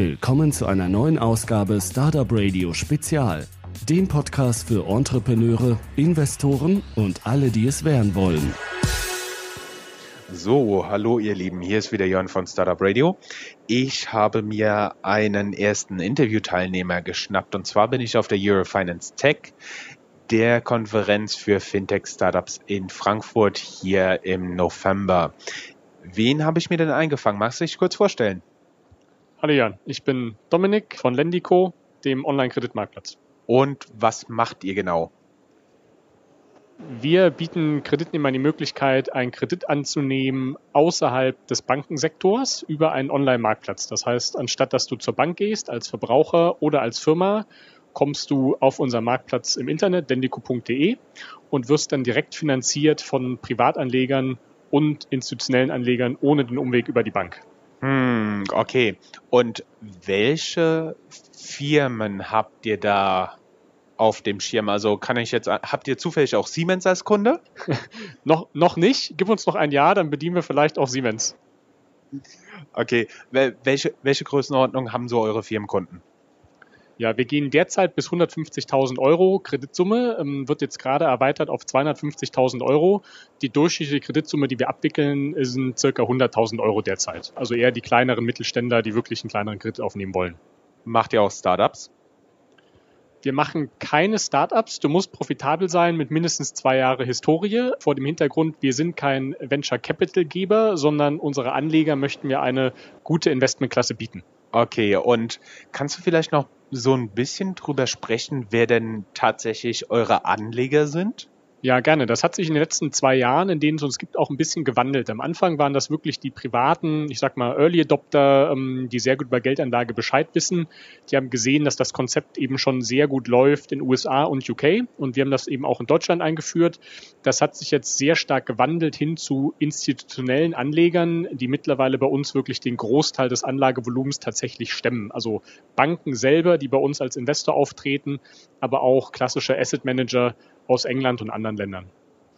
Willkommen zu einer neuen Ausgabe Startup Radio Spezial, dem Podcast für Entrepreneure, Investoren und alle, die es werden wollen. So, hallo ihr Lieben, hier ist wieder Jörn von Startup Radio. Ich habe mir einen ersten Interviewteilnehmer geschnappt und zwar bin ich auf der Eurofinance Tech, der Konferenz für Fintech-Startups in Frankfurt hier im November. Wen habe ich mir denn eingefangen? Magst du dich kurz vorstellen? Hallo Jan, ich bin Dominik von Lendico, dem Online-Kreditmarktplatz. Und was macht ihr genau? Wir bieten Kreditnehmern die Möglichkeit, einen Kredit anzunehmen außerhalb des Bankensektors über einen Online-Marktplatz. Das heißt, anstatt dass du zur Bank gehst als Verbraucher oder als Firma, kommst du auf unseren Marktplatz im Internet, dendico.de, und wirst dann direkt finanziert von Privatanlegern und institutionellen Anlegern ohne den Umweg über die Bank. Hm, okay. Und welche Firmen habt ihr da auf dem Schirm? Also kann ich jetzt, habt ihr zufällig auch Siemens als Kunde? noch, noch nicht. Gib uns noch ein Jahr, dann bedienen wir vielleicht auch Siemens. Okay. Welche, welche Größenordnung haben so eure Firmenkunden? Ja, wir gehen derzeit bis 150.000 Euro Kreditsumme, ähm, wird jetzt gerade erweitert auf 250.000 Euro. Die durchschnittliche Kreditsumme, die wir abwickeln, sind circa 100.000 Euro derzeit. Also eher die kleineren Mittelständler, die wirklich einen kleineren Kredit aufnehmen wollen. Macht ihr auch Startups? Wir machen keine Startups. Du musst profitabel sein mit mindestens zwei Jahre Historie. Vor dem Hintergrund, wir sind kein Venture Capital Geber, sondern unsere Anleger möchten wir eine gute Investmentklasse bieten. Okay, und kannst du vielleicht noch so ein bisschen drüber sprechen, wer denn tatsächlich eure Anleger sind? Ja, gerne. Das hat sich in den letzten zwei Jahren, in denen es uns gibt, auch ein bisschen gewandelt. Am Anfang waren das wirklich die privaten, ich sag mal, Early Adopter, ähm, die sehr gut über Geldanlage Bescheid wissen. Die haben gesehen, dass das Konzept eben schon sehr gut läuft in USA und UK und wir haben das eben auch in Deutschland eingeführt. Das hat sich jetzt sehr stark gewandelt hin zu institutionellen Anlegern, die mittlerweile bei uns wirklich den Großteil des Anlagevolumens tatsächlich stemmen. Also Banken selber, die bei uns als Investor auftreten, aber auch klassische Asset Manager, aus England und anderen Ländern.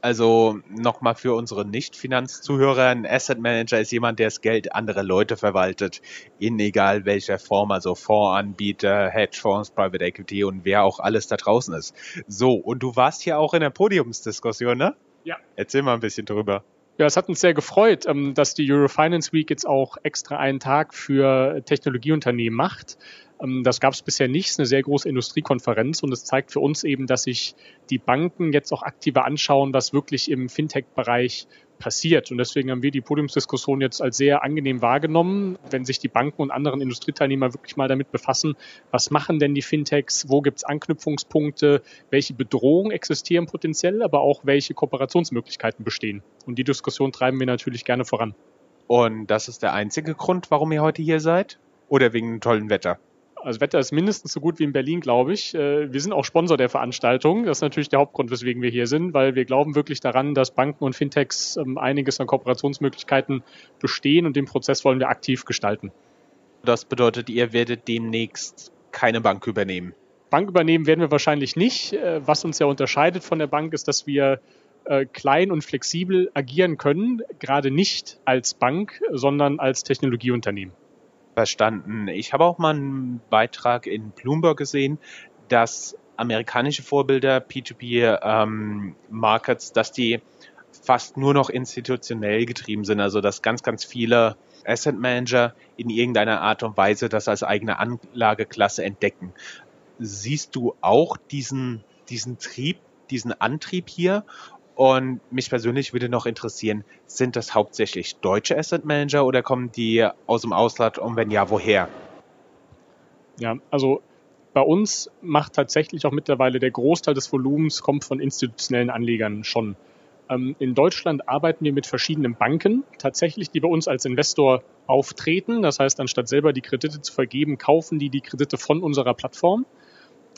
Also nochmal für unsere Nicht-Finanzzuhörer, ein Asset Manager ist jemand, der das Geld anderer Leute verwaltet, in egal welcher Form, also Fondsanbieter, Hedgefonds, Private Equity und wer auch alles da draußen ist. So, und du warst hier auch in der Podiumsdiskussion, ne? Ja. Erzähl mal ein bisschen drüber. Ja, es hat uns sehr gefreut, ähm, dass die Eurofinance Week jetzt auch extra einen Tag für Technologieunternehmen macht. Ähm, das gab es bisher nicht. Es ist eine sehr große Industriekonferenz und es zeigt für uns eben, dass sich die Banken jetzt auch aktiver anschauen, was wirklich im Fintech-Bereich passiert. Und deswegen haben wir die Podiumsdiskussion jetzt als sehr angenehm wahrgenommen, wenn sich die Banken und anderen Industrieteilnehmer wirklich mal damit befassen, was machen denn die Fintechs, wo gibt es Anknüpfungspunkte, welche Bedrohungen existieren potenziell, aber auch welche Kooperationsmöglichkeiten bestehen. Und die Diskussion treiben wir natürlich gerne voran. Und das ist der einzige Grund, warum ihr heute hier seid? Oder wegen dem tollen Wetter? Also Wetter ist mindestens so gut wie in Berlin, glaube ich. Äh, wir sind auch Sponsor der Veranstaltung. Das ist natürlich der Hauptgrund, weswegen wir hier sind, weil wir glauben wirklich daran, dass Banken und Fintechs ähm, einiges an Kooperationsmöglichkeiten bestehen und den Prozess wollen wir aktiv gestalten. Das bedeutet, ihr werdet demnächst keine Bank übernehmen. Bank übernehmen werden wir wahrscheinlich nicht. Äh, was uns ja unterscheidet von der Bank ist, dass wir äh, klein und flexibel agieren können, gerade nicht als Bank, sondern als Technologieunternehmen. Verstanden. Ich habe auch mal einen Beitrag in Bloomberg gesehen, dass amerikanische Vorbilder P2P ähm, dass die fast nur noch institutionell getrieben sind, also dass ganz, ganz viele Asset Manager in irgendeiner Art und Weise das als eigene Anlageklasse entdecken. Siehst du auch diesen, diesen Trieb, diesen Antrieb hier und mich persönlich würde noch interessieren, sind das hauptsächlich deutsche Asset Manager oder kommen die aus dem Ausland und wenn ja, woher? Ja, also bei uns macht tatsächlich auch mittlerweile der Großteil des Volumens kommt von institutionellen Anlegern schon. Ähm, in Deutschland arbeiten wir mit verschiedenen Banken tatsächlich, die bei uns als Investor auftreten. Das heißt, anstatt selber die Kredite zu vergeben, kaufen die die Kredite von unserer Plattform.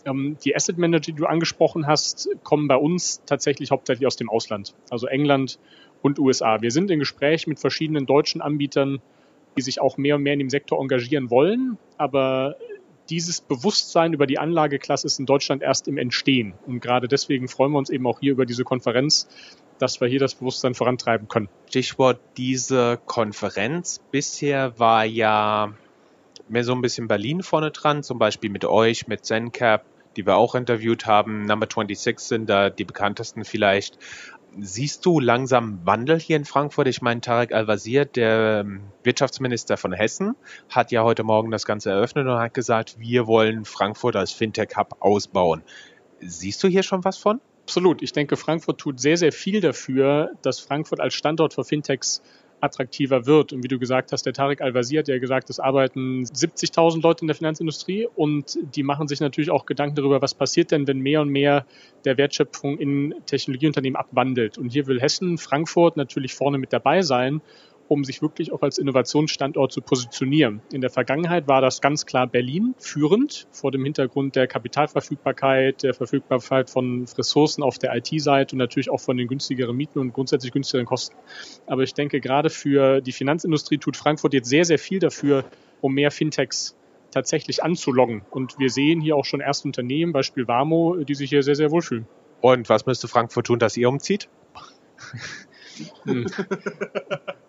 Ähm, die Asset Manager, die du angesprochen hast, kommen bei uns tatsächlich hauptsächlich aus dem Ausland, also England und USA. Wir sind in Gespräch mit verschiedenen deutschen Anbietern, die sich auch mehr und mehr in dem Sektor engagieren wollen, aber dieses Bewusstsein über die Anlageklasse ist in Deutschland erst im Entstehen. Und gerade deswegen freuen wir uns eben auch hier über diese Konferenz, dass wir hier das Bewusstsein vorantreiben können. Stichwort diese Konferenz. Bisher war ja mehr so ein bisschen Berlin vorne dran, zum Beispiel mit euch, mit ZenCap, die wir auch interviewt haben. Number 26 sind da die bekanntesten vielleicht. Siehst du langsam Wandel hier in Frankfurt? Ich meine, Tarek Al-Wazir, der ähm, Wirtschaftsminister von Hessen, hat ja heute Morgen das Ganze eröffnet und hat gesagt, wir wollen Frankfurt als Fintech-Hub ausbauen. Siehst du hier schon was von? Absolut. Ich denke, Frankfurt tut sehr, sehr viel dafür, dass Frankfurt als Standort für Fintechs attraktiver wird. Und wie du gesagt hast, der Tarek Al-Wazir hat ja gesagt, es arbeiten 70.000 Leute in der Finanzindustrie und die machen sich natürlich auch Gedanken darüber, was passiert denn, wenn mehr und mehr der Wertschöpfung in Technologieunternehmen abwandelt. Und hier will Hessen, Frankfurt natürlich vorne mit dabei sein um sich wirklich auch als Innovationsstandort zu positionieren. In der Vergangenheit war das ganz klar Berlin führend vor dem Hintergrund der Kapitalverfügbarkeit, der Verfügbarkeit von Ressourcen auf der IT-Seite und natürlich auch von den günstigeren Mieten und grundsätzlich günstigeren Kosten. Aber ich denke, gerade für die Finanzindustrie tut Frankfurt jetzt sehr, sehr viel dafür, um mehr Fintechs tatsächlich anzuloggen. Und wir sehen hier auch schon erste Unternehmen, Beispiel Warmo, die sich hier sehr, sehr wohlfühlen. Und was müsste Frankfurt tun, dass ihr umzieht? Hm.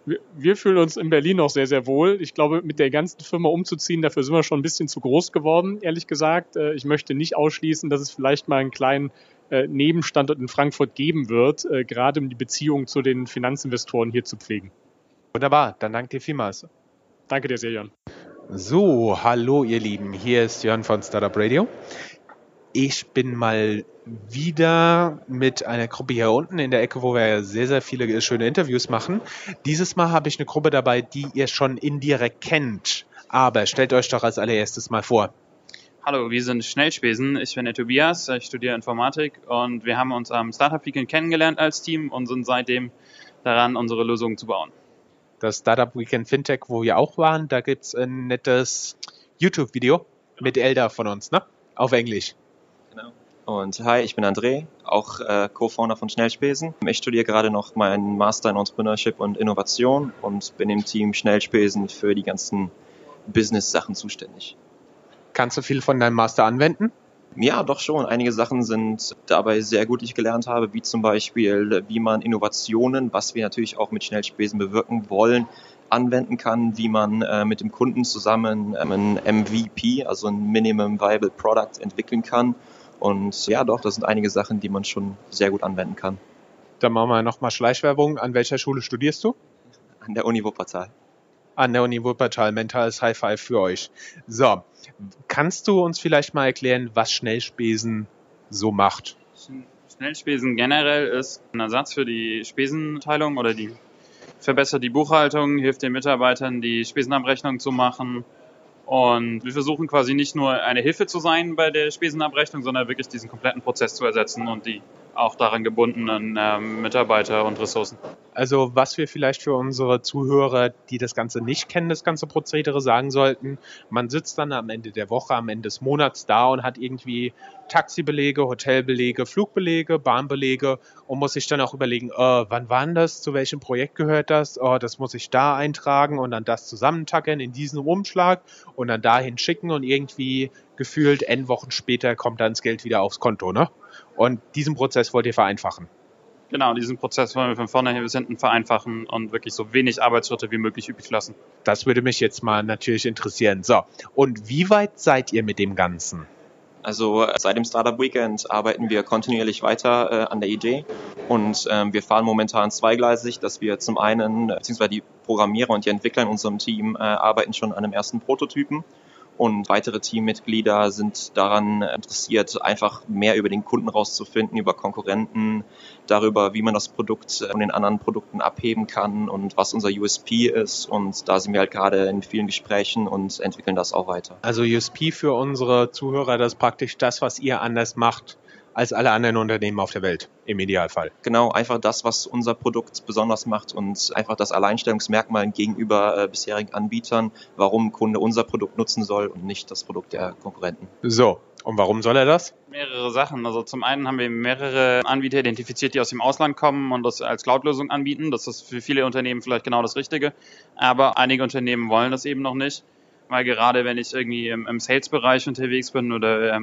Wir, wir, fühlen uns in Berlin noch sehr, sehr wohl. Ich glaube, mit der ganzen Firma umzuziehen, dafür sind wir schon ein bisschen zu groß geworden, ehrlich gesagt. Äh, ich möchte nicht ausschließen, dass es vielleicht mal einen kleinen äh, Nebenstandort in Frankfurt geben wird, äh, gerade um die Beziehung zu den Finanzinvestoren hier zu pflegen. Wunderbar, dann danke dir vielmals. Danke dir sehr, Jörn. So, hallo ihr Lieben, hier ist Jörn von Startup Radio. Ich bin mal wieder mit einer Gruppe hier unten in der Ecke, wo wir sehr, sehr viele schöne Interviews machen. Dieses Mal habe ich eine Gruppe dabei, die ihr schon indirekt kennt. Aber stellt euch doch als allererstes mal vor. Hallo, wir sind Schnellspesen. Ich bin der Tobias, ich studiere Informatik und wir haben uns am Startup Weekend kennengelernt als Team und sind seitdem daran, unsere Lösungen zu bauen. Das Startup Weekend Fintech, wo wir auch waren, da gibt es ein nettes YouTube-Video mit Elda von uns, ne? Auf Englisch. Genau. Und hi, ich bin André, auch äh, Co-Founder von Schnellspesen. Ich studiere gerade noch meinen Master in Entrepreneurship und Innovation und bin im Team Schnellspesen für die ganzen Business-Sachen zuständig. Kannst du viel von deinem Master anwenden? Ja, doch schon. Einige Sachen sind dabei sehr gut, die ich gelernt habe, wie zum Beispiel, wie man Innovationen, was wir natürlich auch mit Schnellspesen bewirken wollen, anwenden kann, wie man äh, mit dem Kunden zusammen ähm, ein MVP, also ein Minimum Viable Product entwickeln kann und ja, doch, das sind einige Sachen, die man schon sehr gut anwenden kann. Dann machen wir nochmal Schleichwerbung. An welcher Schule studierst du? An der Uni Wuppertal. An der Uni Wuppertal. Mentales High Five für euch. So, kannst du uns vielleicht mal erklären, was Schnellspesen so macht? Schnellspesen generell ist ein Ersatz für die Spesenteilung oder die verbessert die Buchhaltung, hilft den Mitarbeitern, die Spesenabrechnung zu machen und wir versuchen quasi nicht nur eine Hilfe zu sein bei der Spesenabrechnung, sondern wirklich diesen kompletten Prozess zu ersetzen und die auch daran gebundenen ähm, Mitarbeiter und Ressourcen. Also was wir vielleicht für unsere Zuhörer, die das Ganze nicht kennen, das ganze Prozedere sagen sollten, man sitzt dann am Ende der Woche, am Ende des Monats da und hat irgendwie Taxibelege, Hotelbelege, Flugbelege, Bahnbelege und muss sich dann auch überlegen, äh, wann war das, zu welchem Projekt gehört das, oh, das muss ich da eintragen und dann das zusammentackern in diesen Umschlag und dann dahin schicken und irgendwie gefühlt N Wochen später kommt dann das Geld wieder aufs Konto, ne? Und diesen Prozess wollt ihr vereinfachen. Genau, diesen Prozess wollen wir von vorne bis hinten vereinfachen und wirklich so wenig Arbeitsschritte wie möglich übrig lassen. Das würde mich jetzt mal natürlich interessieren. So, und wie weit seid ihr mit dem Ganzen? Also äh, seit dem Startup Weekend arbeiten wir kontinuierlich weiter äh, an der Idee und ähm, wir fahren momentan zweigleisig, dass wir zum einen, äh, beziehungsweise die Programmierer und die Entwickler in unserem Team äh, arbeiten schon an einem ersten Prototypen und weitere Teammitglieder sind daran interessiert, einfach mehr über den Kunden rauszufinden, über Konkurrenten, darüber, wie man das Produkt von den anderen Produkten abheben kann und was unser USP ist. Und da sind wir halt gerade in vielen Gesprächen und entwickeln das auch weiter. Also USP für unsere Zuhörer, das ist praktisch das, was ihr anders macht als alle anderen Unternehmen auf der Welt im Idealfall. Genau, einfach das, was unser Produkt besonders macht und einfach das Alleinstellungsmerkmal gegenüber äh, bisherigen Anbietern, warum ein Kunde unser Produkt nutzen soll und nicht das Produkt der Konkurrenten. So, und warum soll er das? Mehrere Sachen. Also zum einen haben wir mehrere Anbieter identifiziert, die aus dem Ausland kommen und das als Cloud-Lösung anbieten. Das ist für viele Unternehmen vielleicht genau das Richtige. Aber einige Unternehmen wollen das eben noch nicht weil gerade wenn ich irgendwie im, im Sales-Bereich unterwegs bin oder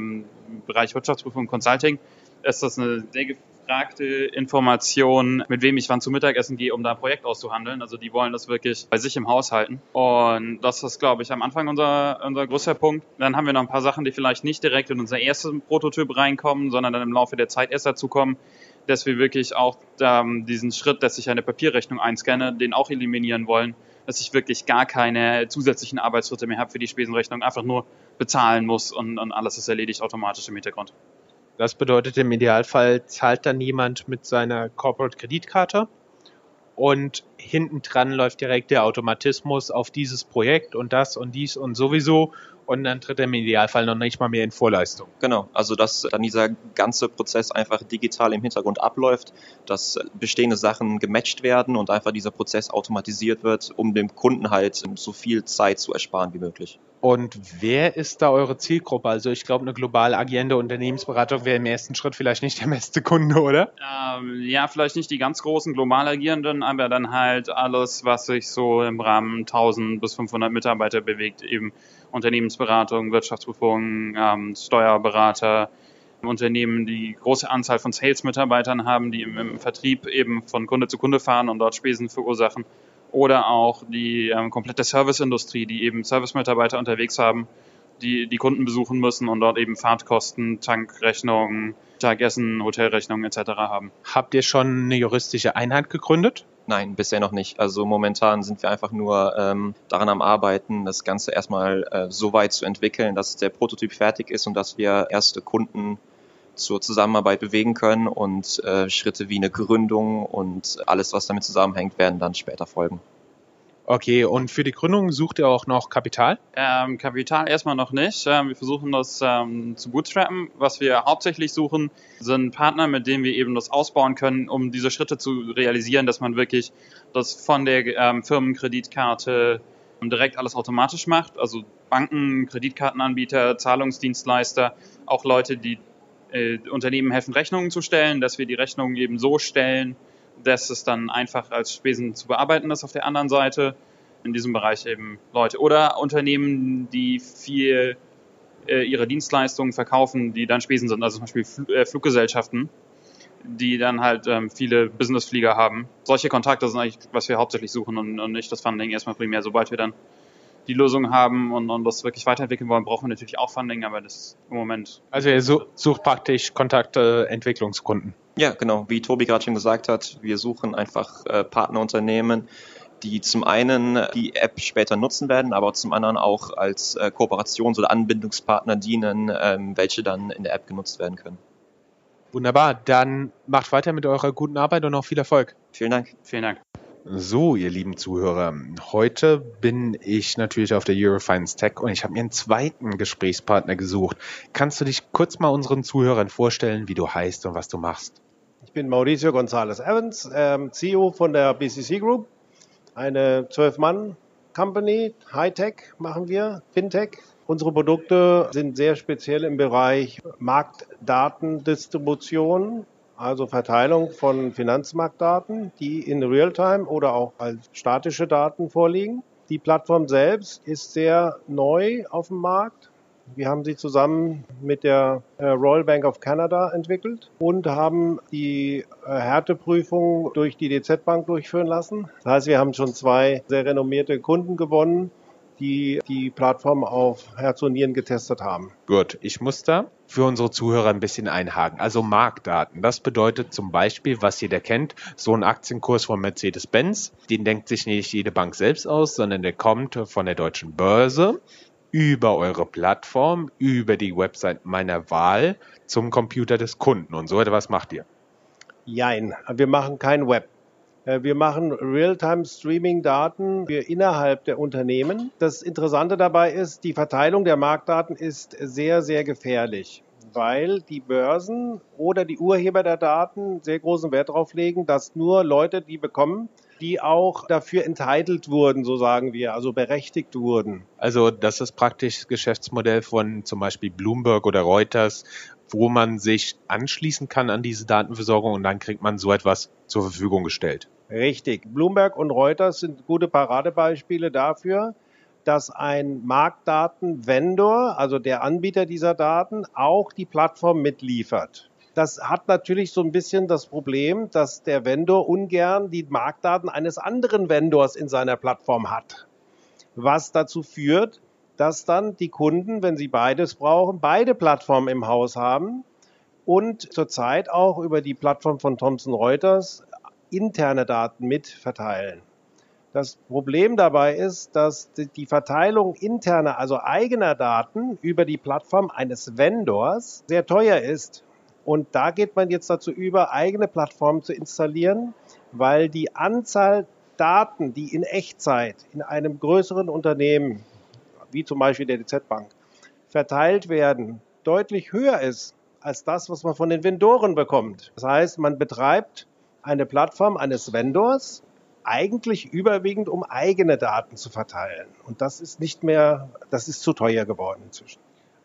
Bereich Wirtschaftsprüfung und Consulting, ist das eine sehr gefragte Information, mit wem ich wann zum Mittagessen gehe, um da ein Projekt auszuhandeln. Also die wollen das wirklich bei sich im Haus halten. Und das ist, glaube ich, am Anfang unser, unser größter Punkt. Dann haben wir noch ein paar Sachen, die vielleicht nicht direkt in unser erstes Prototyp reinkommen, sondern dann im Laufe der Zeit erst dazu kommen, dass wir wirklich auch ähm, diesen Schritt, dass ich eine Papierrechnung einscanne, den auch eliminieren wollen, dass ich wirklich gar keine zusätzlichen Arbeitsschritte mehr habe für die Spesenrechnung, einfach nur bezahlen muss und, und alles ist erledigt automatisch im Hintergrund. Das bedeutet, im Idealfall zahlt dann jemand mit seiner Corporate Kreditkarte und hinten dran läuft direkt der Automatismus auf dieses Projekt und das und dies und sowieso und dann tritt er im Idealfall noch nicht mal mehr in Vorleistung. Genau, also dass dann dieser ganze Prozess einfach digital im Hintergrund abläuft, dass bestehende Sachen gematcht werden und einfach dieser Prozess automatisiert wird, um dem Kunden halt so viel Zeit zu ersparen wie möglich. Und wer ist da eure Zielgruppe? Also ich glaube, eine global agierende Unternehmensberatung wäre im ersten Schritt vielleicht nicht der beste Kunde, oder? Ähm, ja, vielleicht nicht die ganz großen global agierenden, aber dann halt alles, was sich so im Rahmen 1000 bis 500 Mitarbeiter bewegt, eben Unternehmensberatung, Wirtschaftsprüfung, ähm, Steuerberater, Unternehmen, die große Anzahl von Sales-Mitarbeitern haben, die im, im, Vertrieb eben von Kunde zu Kunde fahren und dort Spesen verursachen. Oder auch die ähm, komplette Serviceindustrie, die eben Service-Mitarbeiter unterwegs haben, die die Kunden besuchen müssen und dort eben Fahrtkosten, Tankrechnungen, Tagessen, Hotelrechnungen etc. haben. Habt ihr schon eine juristische Einheit gegründet? Nein, bisher noch nicht. Also momentan sind wir einfach nur ähm, daran am Arbeiten, das Ganze erstmal äh, so weit zu entwickeln, dass der Prototyp fertig ist und dass wir erste Kunden zur Zusammenarbeit bewegen können und äh, Schritte wie eine Gründung und alles, was damit zusammenhängt, werden dann später folgen. Okay, und für die Gründung sucht ihr auch noch Kapital? Ähm, Kapital erstmal noch nicht. Ähm, wir versuchen das ähm, zu bootstrappen. Was wir hauptsächlich suchen, sind Partner, mit denen wir eben das ausbauen können, um diese Schritte zu realisieren, dass man wirklich das von der ähm, Firmenkreditkarte direkt alles automatisch macht. Also Banken, Kreditkartenanbieter, Zahlungsdienstleister, auch Leute, die äh, Unternehmen helfen, Rechnungen zu stellen, dass wir die Rechnungen eben so stellen, dass es dann einfach als Spesen zu bearbeiten ist auf der anderen Seite. In diesem Bereich eben Leute. Oder Unternehmen, die viel äh, ihre Dienstleistungen verkaufen, die dann Spesen sind. Also zum Beispiel Fl äh, Fluggesellschaften, die dann halt ähm, viele Businessflieger haben. Solche Kontakte sind eigentlich, was wir hauptsächlich suchen und, und nicht das Funding erstmal primär. Sobald wir dann die Lösung haben und, und das wirklich weiterentwickeln wollen, brauchen wir natürlich auch Funding, aber das ist im Moment. Also ihr sucht praktisch Kontakte, Entwicklungskunden. Ja, genau. Wie Tobi gerade schon gesagt hat, wir suchen einfach äh, Partnerunternehmen, die zum einen die App später nutzen werden, aber zum anderen auch als äh, Kooperations- oder Anbindungspartner dienen, ähm, welche dann in der App genutzt werden können. Wunderbar, dann macht weiter mit eurer guten Arbeit und noch viel Erfolg. Vielen Dank. Vielen Dank. So, ihr lieben Zuhörer, heute bin ich natürlich auf der Eurofinance Tech und ich habe mir einen zweiten Gesprächspartner gesucht. Kannst du dich kurz mal unseren Zuhörern vorstellen, wie du heißt und was du machst? Ich bin Mauricio González Evans, ähm, CEO von der BCC Group, eine 12-Mann-Company, Hightech machen wir, Fintech. Unsere Produkte sind sehr speziell im Bereich Marktdatendistribution also Verteilung von Finanzmarktdaten, die in Realtime oder auch als statische Daten vorliegen. Die Plattform selbst ist sehr neu auf dem Markt. Wir haben sie zusammen mit der äh, Royal Bank of Canada entwickelt und haben die äh, Härteprüfung durch die DZ Bank durchführen lassen. Das heißt, wir haben schon zwei sehr renommierte Kunden gewonnen, die die Plattform auf Herz und Nieren getestet haben. Gut, ich muss da für unsere Zuhörer ein bisschen einhaken. Also Marktdaten. Das bedeutet zum Beispiel, was jeder kennt, so ein Aktienkurs von Mercedes-Benz. Den denkt sich nicht jede Bank selbst aus, sondern der kommt von der deutschen Börse über eure Plattform, über die Website meiner Wahl zum Computer des Kunden. Und so etwas macht ihr. Jein, wir machen kein Web. Äh, wir machen Real-Time-Streaming-Daten für innerhalb der Unternehmen. Das Interessante dabei ist, die Verteilung der Marktdaten ist sehr, sehr gefährlich, weil die Börsen oder die Urheber der Daten sehr großen Wert darauf legen, dass nur Leute die bekommen, die auch dafür entitled wurden, so sagen wir, also berechtigt wurden. Also das ist praktisch das Geschäftsmodell von zum Beispiel Bloomberg oder Reuters, wo man sich anschließen kann an diese Datenversorgung und dann kriegt man so etwas zur Verfügung gestellt. Richtig. Bloomberg und Reuters sind gute Paradebeispiele dafür, dass ein Marktdatenvendor, also der Anbieter dieser Daten, auch die Plattform mitliefert. Das hat natürlich so ein bisschen das Problem, dass der Vendor ungern die Marktdaten eines anderen Vendors in seiner Plattform hat. Was dazu führt, dass dann die Kunden, wenn sie beides brauchen, beide Plattformen im Haus haben und zurzeit auch über die Plattform von Thomson Reuters interne Daten mit verteilen. Das Problem dabei ist, dass die Verteilung interner, also eigener Daten über die Plattform eines Vendors sehr teuer ist. Und da geht man jetzt dazu über, eigene Plattformen zu installieren, weil die Anzahl Daten, die in Echtzeit in einem größeren Unternehmen, wie zum Beispiel der DZ Bank, verteilt werden, deutlich höher ist als das, was man von den Vendoren bekommt. Das heißt, man betreibt eine Plattform eines Vendors, eigentlich überwiegend, um eigene Daten zu verteilen. Und das ist nicht mehr, das ist zu teuer geworden inzwischen.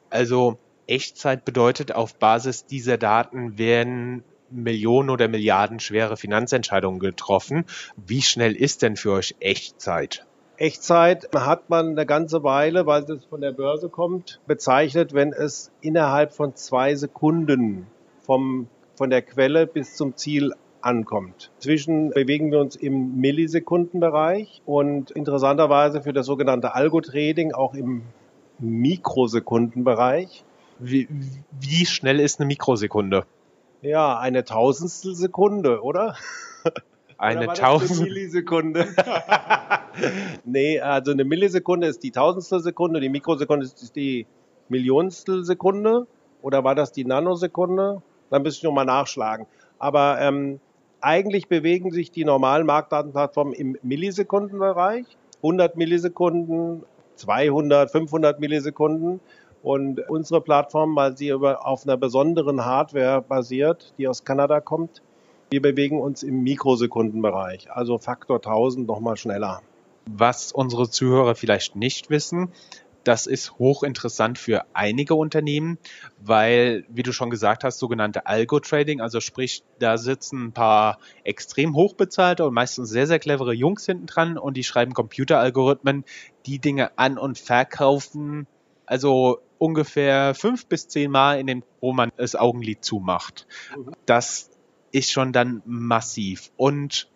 Also Echtzeit bedeutet, auf Basis dieser Daten werden Millionen oder Milliarden schwere Finanzentscheidungen getroffen. Wie schnell ist denn für euch Echtzeit? Echtzeit hat man eine ganze Weile, weil es von der Börse kommt, bezeichnet, wenn es innerhalb von zwei Sekunden vom, von der Quelle bis zum Ziel ankommt. Zwischen bewegen wir uns im Millisekundenbereich und interessanterweise für das sogenannte Algo-Trading auch im Mikrosekundenbereich. Wie, wie schnell ist eine Mikrosekunde? Ja, eine Tausendstel Sekunde, oder? Eine Tausendstel Millisekunde. nee, also eine Millisekunde ist die Tausendstel Sekunde, die Mikrosekunde ist die Millionstel Sekunde. Oder war das die Nanosekunde? Dann müsste ich nochmal nachschlagen. Aber ähm, eigentlich bewegen sich die normalen Marktdatenplattformen im Millisekundenbereich. 100 Millisekunden, 200, 500 Millisekunden. Und unsere Plattform, weil sie über, auf einer besonderen Hardware basiert, die aus Kanada kommt, wir bewegen uns im Mikrosekundenbereich, also Faktor 1000 nochmal schneller. Was unsere Zuhörer vielleicht nicht wissen, das ist hochinteressant für einige Unternehmen, weil, wie du schon gesagt hast, sogenannte Algo-Trading, also sprich, da sitzen ein paar extrem hochbezahlte und meistens sehr, sehr clevere Jungs hinten dran und die schreiben Computeralgorithmen, die Dinge an- und verkaufen. Also ungefähr fünf bis zehn Mal in dem, wo man das Augenlid zumacht. Das ist schon dann massiv. Und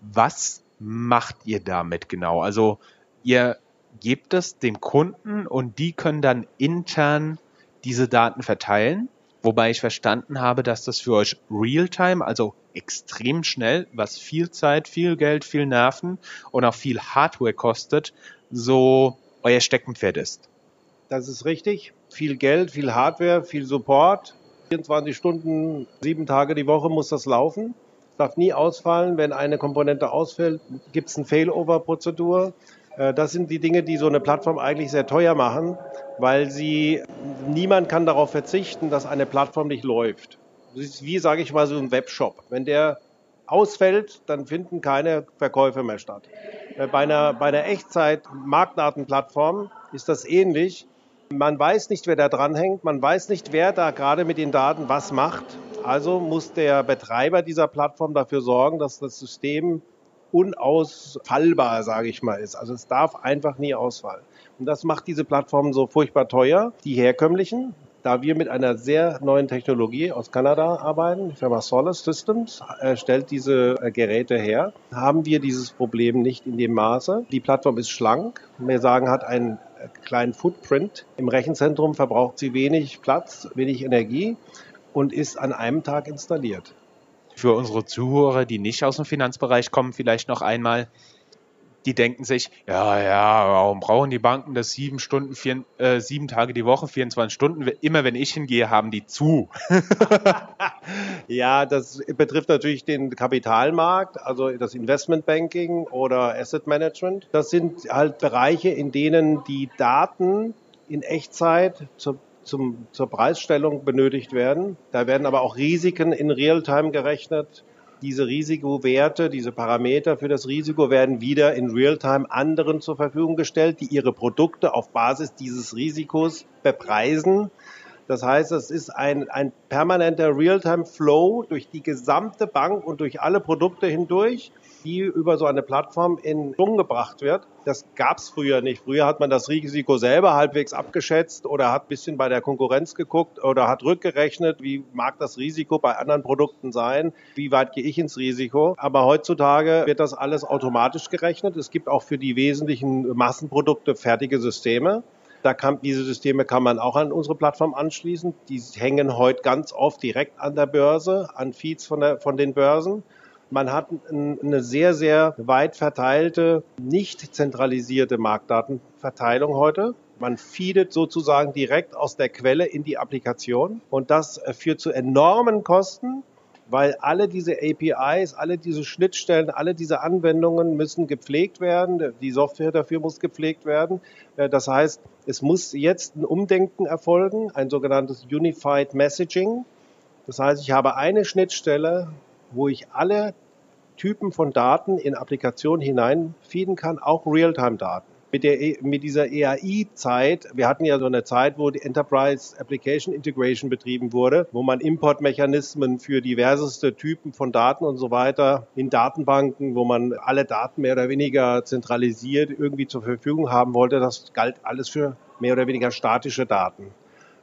was macht ihr damit genau? Also ihr gebt es dem Kunden und die können dann intern diese Daten verteilen. Wobei ich verstanden habe, dass das für euch Realtime, also extrem schnell, was viel Zeit, viel Geld, viel Nerven und auch viel Hardware kostet, so euer Steckenpferd ist. Das ist richtig. Viel Geld, viel Hardware, viel Support. 24 Stunden, sieben Tage die Woche muss das laufen. Es darf nie ausfallen. Wenn eine Komponente ausfällt, gibt es eine Failover-Prozedur. Äh, das sind die Dinge, die so eine Plattform eigentlich sehr teuer machen, weil sie, niemand kann darauf verzichten, dass eine Plattform nicht läuft. Das ist wie, sage ich mal, so ein Webshop. Wenn der ausfällt, dann finden keine Verkäufe mehr statt. Äh, bei einer, bei einer Echtzeit-Marktdatenplattform ist das ähnlich. Man weiß nicht, wer da dranhängt, man weiß nicht, wer da gerade mit den Daten was macht. Also muss der Betreiber dieser Plattform dafür sorgen, dass das System unausfallbar, sage ich mal, ist. Also es darf einfach nie ausfallen. Und das macht diese Plattformen so furchtbar teuer. Die herkömmlichen, da wir mit einer sehr neuen Technologie aus Kanada arbeiten, die Firma Solace Systems äh, stellt diese äh, Geräte her, haben wir dieses Problem nicht in dem Maße. Die Plattform ist schlank, wir sagen, hat einen kleinen Footprint. Im Rechenzentrum verbraucht sie wenig Platz, wenig Energie und ist an einem Tag installiert. Für unsere Zuhörer, die nicht aus dem Finanzbereich kommen, vielleicht noch einmal, die denken sich, ja, ja, warum brauchen die Banken das sieben Stunden, vier, äh, sieben Tage die Woche, 24 Stunden? Immer wenn ich hingehe, haben die zu. ja, das betrifft natürlich den Kapitalmarkt, also das Investmentbanking oder Asset Management. Das sind halt Bereiche, in denen die Daten in Echtzeit zur zum, zur Preisstellung benötigt werden. Da werden aber auch Risiken in Realtime gerechnet diese Risikowerte, diese Parameter für das Risiko werden wieder in Realtime anderen zur Verfügung gestellt, die ihre Produkte auf Basis dieses Risikos bepreisen. Das heißt, es ist ein, ein permanenter Realtime-Flow durch die gesamte Bank und durch alle Produkte hindurch. die über so eine Plattform in Schwung gebracht wird. Das gab es früher nicht. Früher hat man das Risiko selber halbwegs abgeschätzt oder hat ein bisschen bei der Konkurrenz geguckt oder hat rückgerechnet, wie mag das Risiko bei anderen Produkten sein, wie weit gehe ich ins Risiko. Aber heutzutage wird das alles automatisch gerechnet. Es gibt auch für die wesentlichen Massenprodukte fertige Systeme. Da kann, diese Systeme kann man auch an unsere Plattform anschließen. Die hängen heute ganz oft direkt an der Börse, an Feeds von, der, von den Börsen. Man hat eine sehr, sehr weit verteilte, nicht zentralisierte Marktdatenverteilung heute. Man feedet sozusagen direkt aus der Quelle in die Applikation und das führt zu enormen Kosten, weil alle diese APIs, alle diese Schnittstellen, alle diese Anwendungen müssen gepflegt werden. Die Software dafür muss gepflegt werden. Äh, das heißt, es muss jetzt ein Umdenken erfolgen, ein sogenanntes Unified Messaging. Das heißt, ich habe eine Schnittstelle, wo ich alle Typen von Daten in Applikationen hineinfeeden kann, auch Realtime-Daten mit, der, e, mit dieser EAI-Zeit, wir hatten ja so eine Zeit, wo die Enterprise Application Integration betrieben wurde, wo man Importmechanismen für diverseste Typen von Daten und so weiter in Datenbanken, wo man alle Daten mehr oder weniger zentralisiert irgendwie zur Verfügung haben wollte, das galt alles für mehr oder weniger statische Daten.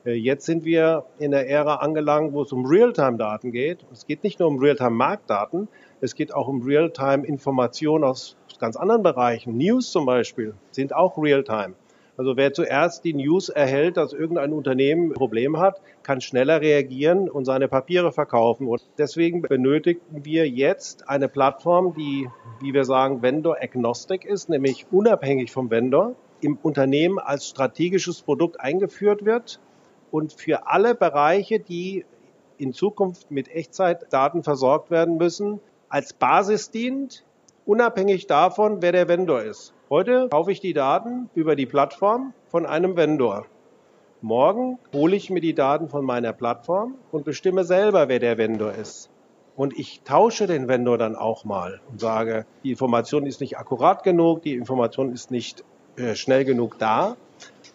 Äh, jetzt sind wir in der Ära angelangt, wo es um Realtime-Daten geht. Es geht nicht nur um Realtime-Marktdaten, es geht auch um Realtime-Informationen aus ganz anderen Bereichen. News zum Beispiel sind auch Realtime. Also wer zuerst die News erhält, dass irgendein Unternehmen ein Problem hat, kann schneller reagieren und seine Papiere verkaufen. Und deswegen benötigen wir jetzt eine Plattform, die, wie wir sagen, Vendor-agnostic ist, nämlich unabhängig vom Vendor, im Unternehmen als strategisches Produkt eingeführt wird und für alle Bereiche, die in Zukunft mit Echtzeitdaten versorgt werden müssen, als Basis dient, unabhängig davon, wer der Vendor ist. Heute kaufe ich die Daten über die Plattform von einem Vendor. Morgen hole ich mir die Daten von meiner Plattform und bestimme selber, wer der Vendor ist. Und ich tausche den Vendor dann auch mal und sage, die Information ist nicht akkurat genug, die Information ist nicht äh, schnell genug da.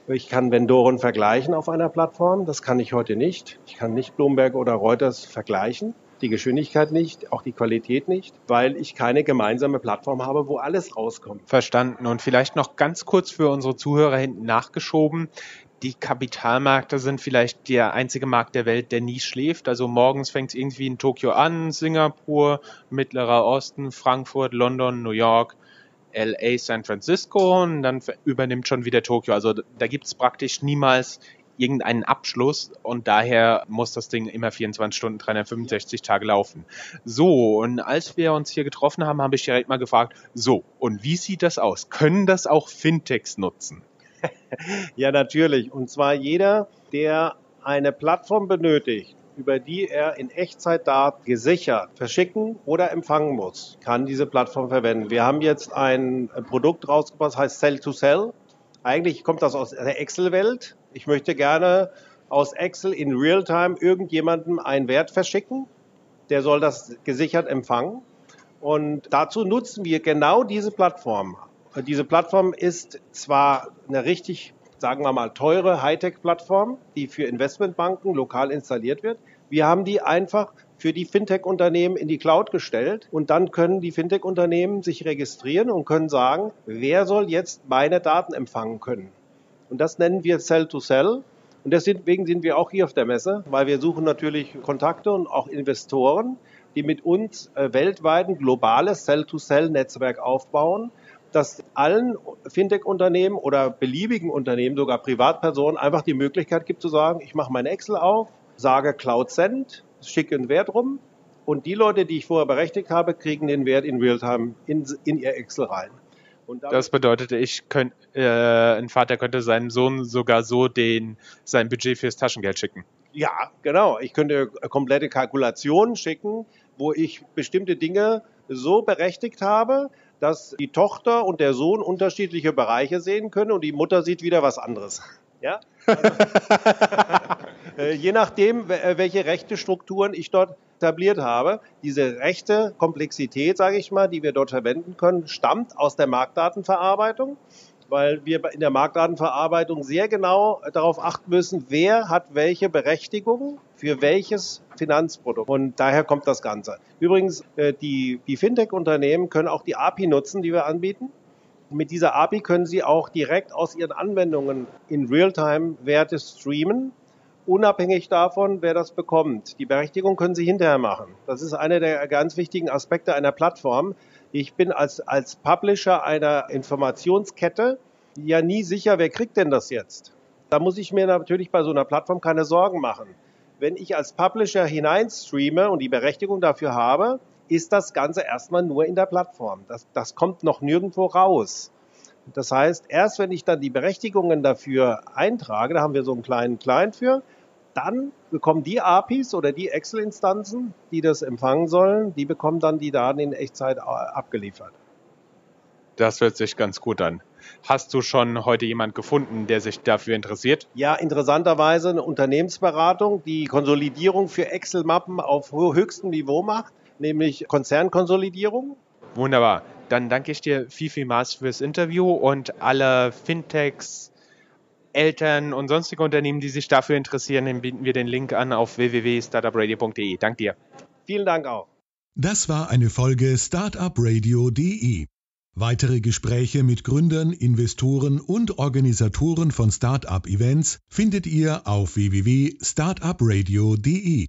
Ich kann Vendoren vergleichen auf einer Plattform. Das kann ich heute nicht. Ich kann nicht Bloomberg oder Reuters vergleichen die Geschwindigkeit nicht, auch die Qualität nicht, weil ich keine gemeinsame Plattform habe, wo alles rauskommt. Verstanden. Und vielleicht noch ganz kurz für unsere Zuhörer hinten nachgeschoben. Die Kapitalmärkte sind vielleicht der einzige Markt der Welt, der nie schläft. Also morgens fängt es irgendwie in Tokio an, Singapur, Mittlerer Osten, Frankfurt, London, New York, LA, San Francisco und dann übernimmt schon wieder Tokio. Also da gibt es praktisch niemals irgendeinen Abschluss und daher muss das Ding immer 24 Stunden, 365 Tage laufen. So, und als wir uns hier getroffen haben, habe ich direkt mal gefragt, so, und wie sieht das aus? Können das auch Fintechs nutzen? ja, natürlich. Und zwar jeder, der eine Plattform benötigt, über die er in Echtzeit Daten gesichert verschicken oder empfangen muss, kann diese Plattform verwenden. Wir haben jetzt ein Produkt rausgebracht, das heißt Sell to Sell. Eigentlich kommt das aus der Excel-Welt. Ich möchte gerne aus Excel in Realtime irgendjemandem einen Wert verschicken. Der soll das gesichert empfangen. Und dazu nutzen wir genau diese Plattform. Diese Plattform ist zwar eine richtig, sagen wir mal, teure Hightech-Plattform, die für Investmentbanken lokal installiert wird. Wir haben die einfach für die Fintech-Unternehmen in die Cloud gestellt und dann können die Fintech-Unternehmen sich registrieren und können sagen, wer soll jetzt meine Daten empfangen können. Und das nennen wir Cell to Cell. Und deswegen sind wir auch hier auf der Messe, weil wir suchen natürlich Kontakte und auch Investoren, die mit uns äh, weltweit ein globales Cell-to-Cell-Netzwerk aufbauen, das allen Fintech-Unternehmen oder beliebigen Unternehmen, sogar Privatpersonen, einfach die Möglichkeit gibt zu sagen, ich mache mein Excel auf, sage Cloud Send, schicke einen Wert rum und die Leute, die ich vorher berechtigt habe, kriegen den Wert in Realtime in, in ihr Excel rein. das bedeutet, ich könnt, äh, ein Vater könnte seinem Sohn sogar so den, sein Budget fürs Taschengeld schicken. Ja, genau. Ich könnte komplette Kalkulationen schicken, wo ich bestimmte Dinge so berechtigt habe, dass die Tochter und der Sohn unterschiedliche Bereiche sehen können und die Mutter sieht wieder was anderes. Ja? Also, je nachdem, äh, welche rechte Strukturen ich dort etabliert habe. Diese rechte Komplexität, sage ich mal, die wir dort verwenden können, stammt aus der Marktdatenverarbeitung, weil wir in der Marktdatenverarbeitung sehr genau darauf achten müssen, wer hat welche Berechtigung für welches Finanzprodukt. Und daher kommt das Ganze. Übrigens, äh, die, die Fintech-Unternehmen können auch die API nutzen, die wir anbieten. Mit dieser API können Sie auch direkt aus Ihren Anwendungen in Realtime Werte streamen, unabhängig davon, wer das bekommt. Die Berechtigung können Sie hinterher machen. Das ist einer der ganz wichtigen Aspekte einer Plattform. Ich bin als, als Publisher einer Informationskette ja nie sicher, wer kriegt denn das jetzt. Da muss ich mir natürlich bei so einer Plattform keine Sorgen machen. Wenn ich als Publisher hineinstreame und die Berechtigung dafür habe, ist das Ganze erstmal nur in der Plattform. Das, das kommt noch nirgendwo raus. Das heißt, erst wenn ich dann die Berechtigungen dafür eintrage, da haben wir so einen kleinen Client für, dann bekommen die APIs oder die Excel-Instanzen, die das empfangen sollen, die bekommen dann die Daten in Echtzeit abgeliefert. Das hört sich ganz gut an. Hast du schon heute jemand gefunden, der sich dafür interessiert? Ja, interessanterweise eine Unternehmensberatung, die Konsolidierung für Excel-Mappen auf höchstem Niveau macht, nämlich Konzernkonsolidierung. Wunderbar. Dann danke ich dir viel, vielmals fürs Interview und alle Fintechs, Eltern und sonstige Unternehmen, die sich dafür interessieren, dann bieten wir den Link an auf www.startupradio.de. Danke dir. Vielen Dank auch. Das war eine Folge Startupradio.de. Weitere Gespräche mit Gründern, Investoren und Organisatoren von Startup-Events findet ihr auf www.startupradio.de.